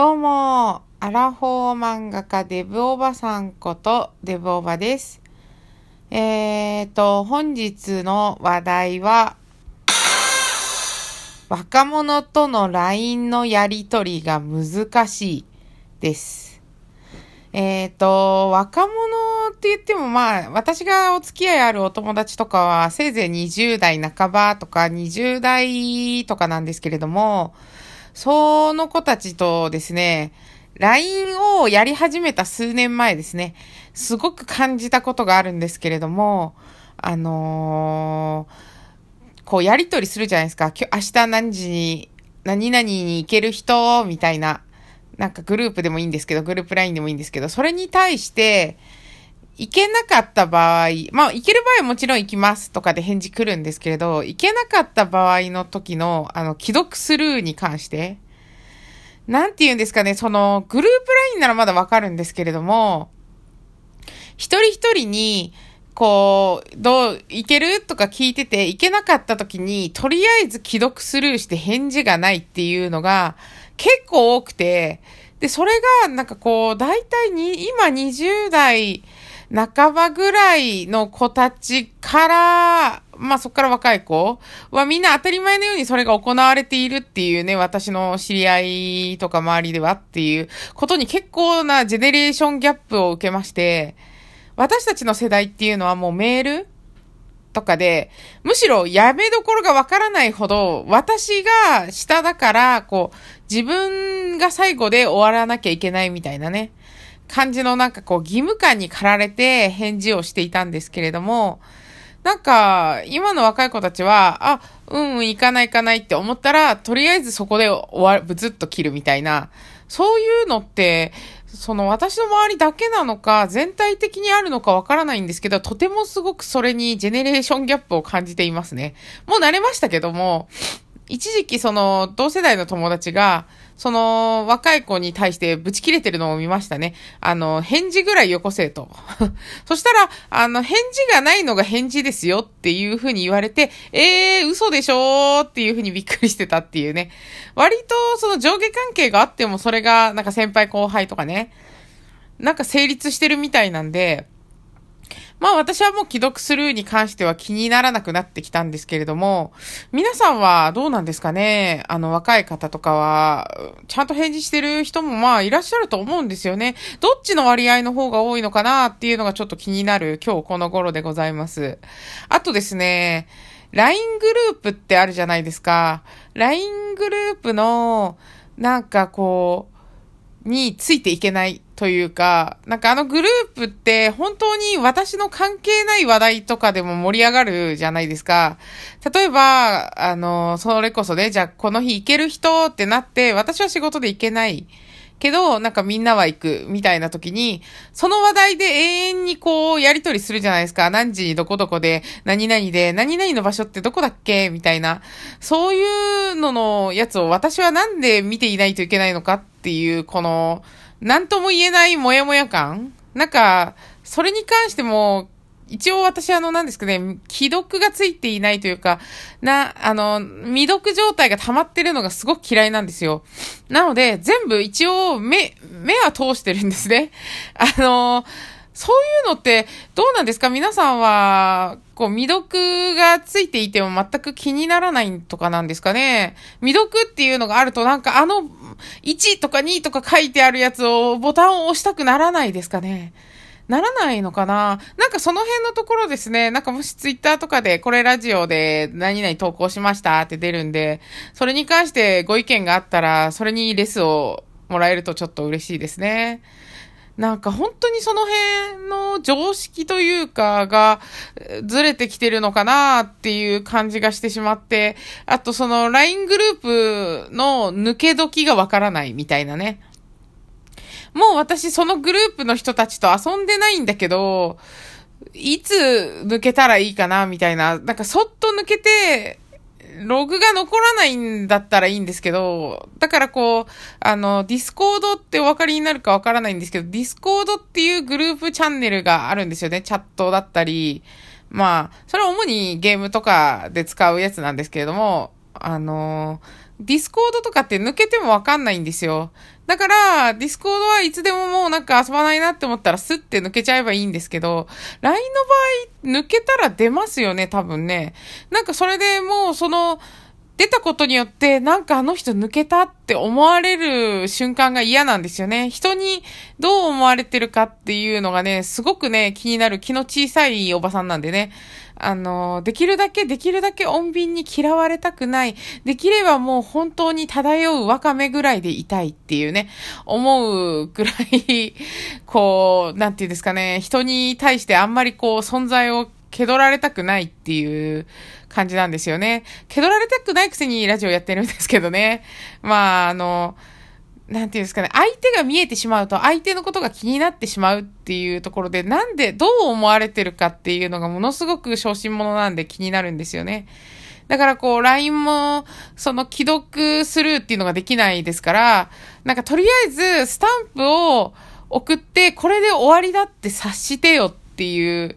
どうも、アラフォー漫画家デブおばさんことデブおばです。えーと、本日の話題は、若者との LINE のやりとりが難しいです。えーと、若者って言ってもまあ、私がお付き合いあるお友達とかは、せいぜい20代半ばとか20代とかなんですけれども、その子たちとですね、LINE をやり始めた数年前ですね、すごく感じたことがあるんですけれども、あのー、こうやりとりするじゃないですか。今日、明日何時に、何々に行ける人、みたいな。なんかグループでもいいんですけど、グループ LINE でもいいんですけど、それに対して、行けなかった場合、まあ、行ける場合はもちろん行きますとかで返事来るんですけれど、行けなかった場合の時の、あの、既読スルーに関して、なんて言うんですかね、その、グループ LINE ならまだわかるんですけれども、一人一人に、こう、どう、いけるとか聞いてて、いけなかった時に、とりあえず既読スルーして返事がないっていうのが結構多くて、で、それが、なんかこう、大体に、今20代、半ばぐらいの子たちから、まあそこから若い子はみんな当たり前のようにそれが行われているっていうね、私の知り合いとか周りではっていうことに結構なジェネレーションギャップを受けまして、私たちの世代っていうのはもうメールとかで、むしろやめどころがわからないほど、私が下だから、こう、自分が最後で終わらなきゃいけないみたいなね。感じのなんかこう義務感に駆られて返事をしていたんですけれども、なんか、今の若い子たちは、あ、うんうん、行かない行かないって思ったら、とりあえずそこで終わる、ブツッと切るみたいな、そういうのって、その私の周りだけなのか、全体的にあるのかわからないんですけど、とてもすごくそれにジェネレーションギャップを感じていますね。もう慣れましたけども、一時期その同世代の友達が、その若い子に対してブチ切れてるのを見ましたね。あの、返事ぐらいよこせと。そしたら、あの、返事がないのが返事ですよっていうふうに言われて、えー、嘘でしょーっていうふうにびっくりしてたっていうね。割とその上下関係があってもそれがなんか先輩後輩とかね、なんか成立してるみたいなんで、まあ私はもう既読スルーに関しては気にならなくなってきたんですけれども、皆さんはどうなんですかね？あの若い方とかは、ちゃんと返事してる人もまあいらっしゃると思うんですよね。どっちの割合の方が多いのかなっていうのがちょっと気になる今日この頃でございます。あとですね、LINE グループってあるじゃないですか。LINE グループの、なんかこう、についていけないというか、なんかあのグループって本当に私の関係ない話題とかでも盛り上がるじゃないですか。例えば、あの、それこそね、じゃあこの日行ける人ってなって、私は仕事で行けない。けど、なんかみんなは行く、みたいな時に、その話題で永遠にこう、やりとりするじゃないですか。何時にどこどこで、何々で、何々の場所ってどこだっけ？みたいな。そういうののやつを私はなんで見ていないといけないのかっていう、この、なんとも言えないもやもや感？なんか、それに関しても、一応私あの、なんですかね、既読がついていないというか、な、あの、未読状態が溜まってるのがすごく嫌いなんですよ。なので、全部一応目、目は通してるんですね。あの、そういうのってどうなんですか？皆さんは、こう、未読がついていても全く気にならないとかなんですかね？未読っていうのがあるとなんかあの、1とか2とか書いてあるやつをボタンを押したくならないですかね？ならないのかな？なんかその辺のところですね。なんかもしツイッターとかでこれラジオで何々投稿しましたって出るんで、それに関してご意見があったら、それにレスをもらえるとちょっと嬉しいですね。なんか本当にその辺の常識というかがずれてきてるのかなっていう感じがしてしまって、あとその LINE グループの抜け時がわからないみたいなね。もう私そのグループの人たちと遊んでないんだけど、いつ抜けたらいいかなみたいな、なんかそっと抜けて、ログが残らないんだったらいいんですけど、だからこう、あの、 Discord ってお分かりになるかわからないんですけど、 Discord っていうグループチャンネルがあるんですよね。チャットだったり。まあ、それは主にゲームとかで使うやつなんですけれども、あの、 Discord とかって抜けてもわかんないんですよ。だから、 Discord はいつでももうなんか遊ばないなって思ったらスッて抜けちゃえばいいんですけど、LINE の場合抜けたら出ますよね、多分ね。なんかそれでもうその、出たことによって、なんかあの人抜けたって思われる瞬間が嫌なんですよね。人にどう思われてるかっていうのがね、すごくね、気になる気の小さいおばさんなんでね。あの、できるだけ、できるだけ穏便に嫌われたくない。できればもう本当に漂うワカメぐらいでいたいっていうね、思うぐらい、こう、なんていうんですかね、人に対してあんまりこう、存在を気取られたくないっていう感じなんですよね。気取られたくないくせにラジオやってるんですけどね。まあ、あの、なんていうんですかね、相手が見えてしまうと相手のことが気になってしまうっていうところで、なんで、どう思われてるかっていうのがものすごく小心者なんで気になるんですよね。だからこう、LINE も、その既読するっていうのができないですから、なんかとりあえずスタンプを送って、これで終わりだって察してよっていう、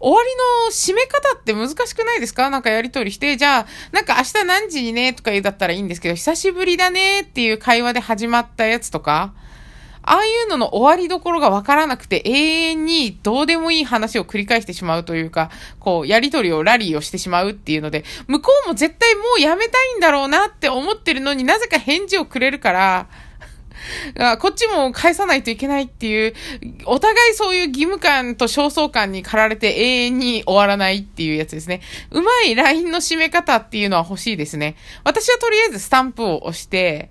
終わりの締め方って難しくないですか？なんかやりとりして、じゃあ、なんか明日何時にね？とか言うだったらいいんですけど、久しぶりだねっていう会話で始まったやつとか、ああいうのの終わりどころがわからなくて、永遠にどうでもいい話を繰り返してしまうというか、こう、やりとりをラリーをしてしまうっていうので、向こうも絶対もうやめたいんだろうなって思ってるのになぜか返事をくれるから、こっちも返さないといけないっていう、お互いそういう義務感と焦燥感に駆られて永遠に終わらないっていうやつですね。うまい LINE の締め方っていうのは欲しいですね。私はとりあえずスタンプを押して、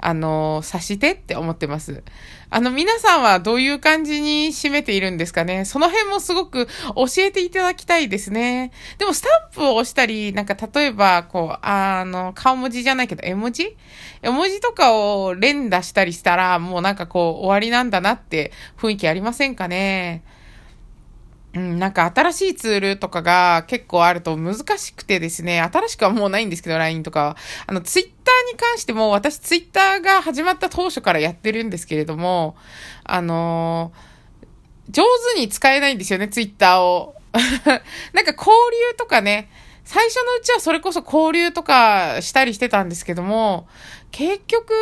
あの、察してって思ってます。あの、皆さんはどういう感じに締めているんですかね？その辺もすごく教えていただきたいですね。でも、スタンプを押したり、なんか例えば、こう、あの、顔文字じゃないけど、絵文字？絵文字とかを連打したりしたら、もうなんかこう、終わりなんだなって雰囲気ありませんかね？うん、なんか新しいツールとかが結構あると難しくてですね、新しくはもうないんですけど、LINE とかは。あの、ツイッターに関しても、私ツイッターが始まった当初からやってるんですけれども、あのー、上手に使えないんですよね、ツイッターを。なんか交流とかね、最初のうちはそれこそ交流とかしたりしてたんですけども、結局、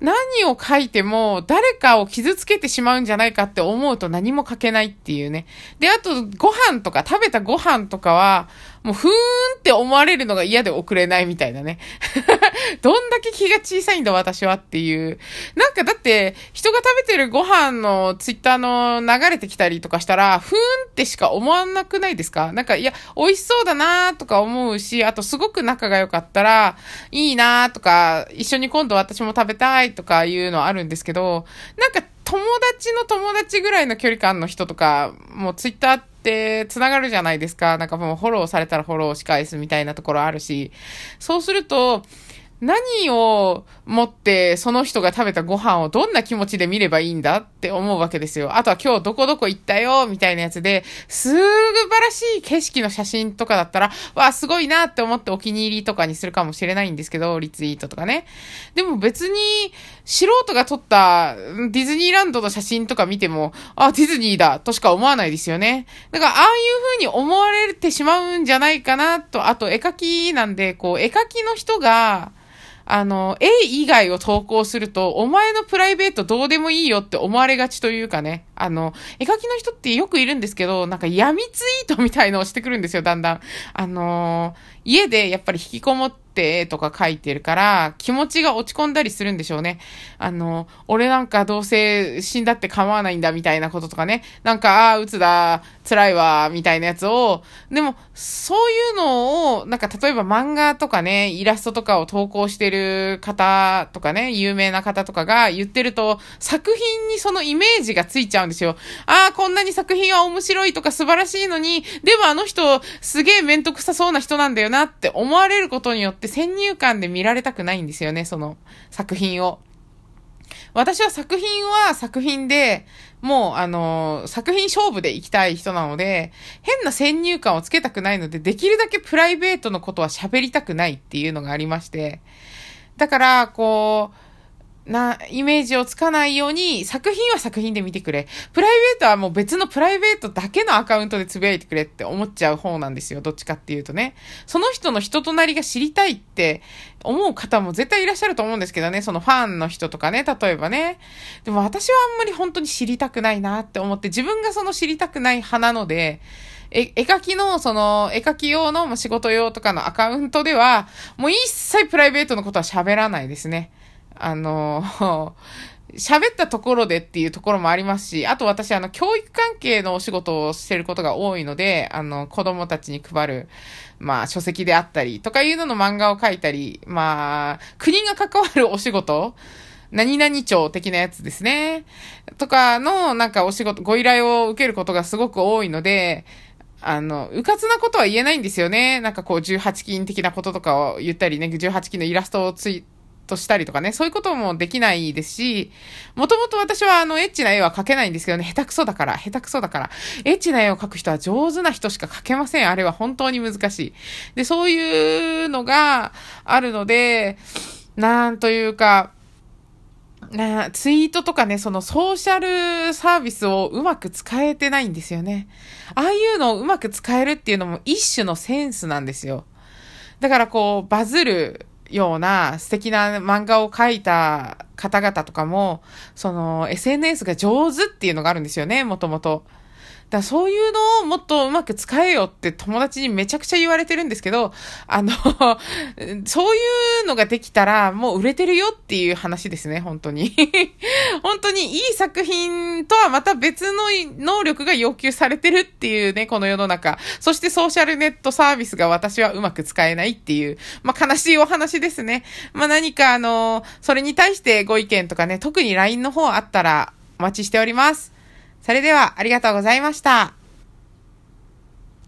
何を書いても誰かを傷つけてしまうんじゃないかって思うと何も書けないっていうね。で、あとご飯とか食べたご飯とかは、もうふーんって思われるのが嫌で送れないみたいなね。どんだけ気が小さいんだ私はっていう。なんかだって、人が食べてるご飯のツイッターの流れてきたりとかしたら、ふーんってしか思わなくないですか？なんか、いや、美味しそうだなーとか思うし、あとすごく仲が良かったら、いいなーとか、一緒に今度私も食べたいとかいうのあるんですけど、なんか友達の友達ぐらいの距離感の人とか、もうツイッターってって繋がるじゃないですか。なんかもうフォローされたらフォローし返すみたいなところあるし、そうすると、何を持ってその人が食べたご飯をどんな気持ちで見ればいいんだって思うわけですよ。あとは今日どこどこ行ったよみたいなやつで、素晴らしい景色の写真とかだったら、わあ、すごいなって思ってお気に入りとかにするかもしれないんですけど、リツイートとかね。でも別に素人が撮ったディズニーランドの写真とか見ても、あ、ディズニーだとしか思わないですよね。だからああいう風に思われてしまうんじゃないかなと、あと絵描きなんで、こう絵描きの人が、あの、絵以外を投稿すると、お前のプライベートどうでもいいよって思われがちというかね、あの、絵描きの人ってよくいるんですけど、なんか闇ツイートみたいのをしてくるんですよ、だんだん。あの家でやっぱり引きこもって、ってとか書いてるから、気持ちが落ち込んだりするんでしょうね。あの、俺なんかどうせ死んだって構わないんだみたいなこととかね。なんか、ああ、鬱だ、辛いわ、みたいなやつを、でも、そういうのを、なんか例えば漫画とかね、イラストとかを投稿してる方とかね、有名な方とかが言ってると、作品にそのイメージがついちゃうんですよ。ああ、こんなに作品は面白いとか素晴らしいのに、でもあの人、すげえ面倒くさそうな人なんだよなって思われることによってって先入観で見られたくないんですよね、その作品を。私は作品は作品で、もう、あの、作品勝負で行きたい人なので、変な先入観をつけたくないので、できるだけプライベートのことは喋りたくないっていうのがありまして、だから、こう、なイメージをつかないように、作品は作品で見てくれ。プライベートはもう別のプライベートだけのアカウントでつぶやいてくれって思っちゃう方なんですよ。どっちかっていうとね。その人の人となりが知りたいって思う方も絶対いらっしゃると思うんですけどね。そのファンの人とかね、例えばね。でも私はあんまり本当に知りたくないなって思って、自分がその知りたくない派なので、絵描きの、その、絵描き用の仕事用とかのアカウントでは、もう一切プライベートのことは喋らないですね。あの、喋ったところでっていうところもありますし、あと私、あの、教育関係のお仕事をしてることが多いので、あの、子供たちに配る、まあ、書籍であったり、とかいうのの漫画を書いたり、まあ、国が関わるお仕事、何々庁的なやつですね。とかの、なんかお仕事、ご依頼を受けることがすごく多いので、あの、うかつなことは言えないんですよね。なんかこう、18金的なこととかを言ったりね、18金のイラストをつい、としたりとかね、そういうこともできないですし、もともと私はあの、エッチな絵は描けないんですけどね、下手くそだから、下手くそだから、エッチな絵を描く人は上手な人しか描けません。あれは本当に難しい。で、そういうのがあるので、なんというか、なツイートとかね、そのソーシャルサービスをうまく使えてないんですよね。ああいうのをうまく使えるっていうのも一種のセンスなんですよ。だからこう、バズるような素敵な漫画を描いた方々とかも、その SNS が上手っていうのがあるんですよね、もともと。だそういうのをもっとうまく使えよって友達にめちゃくちゃ言われてるんですけど、あの そういうのができたらもう売れてるよっていう話ですね、本当に。本当にいい作品とはまた別の能力が要求されてるっていうね、この世の中。そしてソーシャルネットサービスが私はうまく使えないっていう、まあ悲しいお話ですね。まあ何かあの、それに対してご意見とかね、特に LINE の方あったらお待ちしております。それではありがとうございました。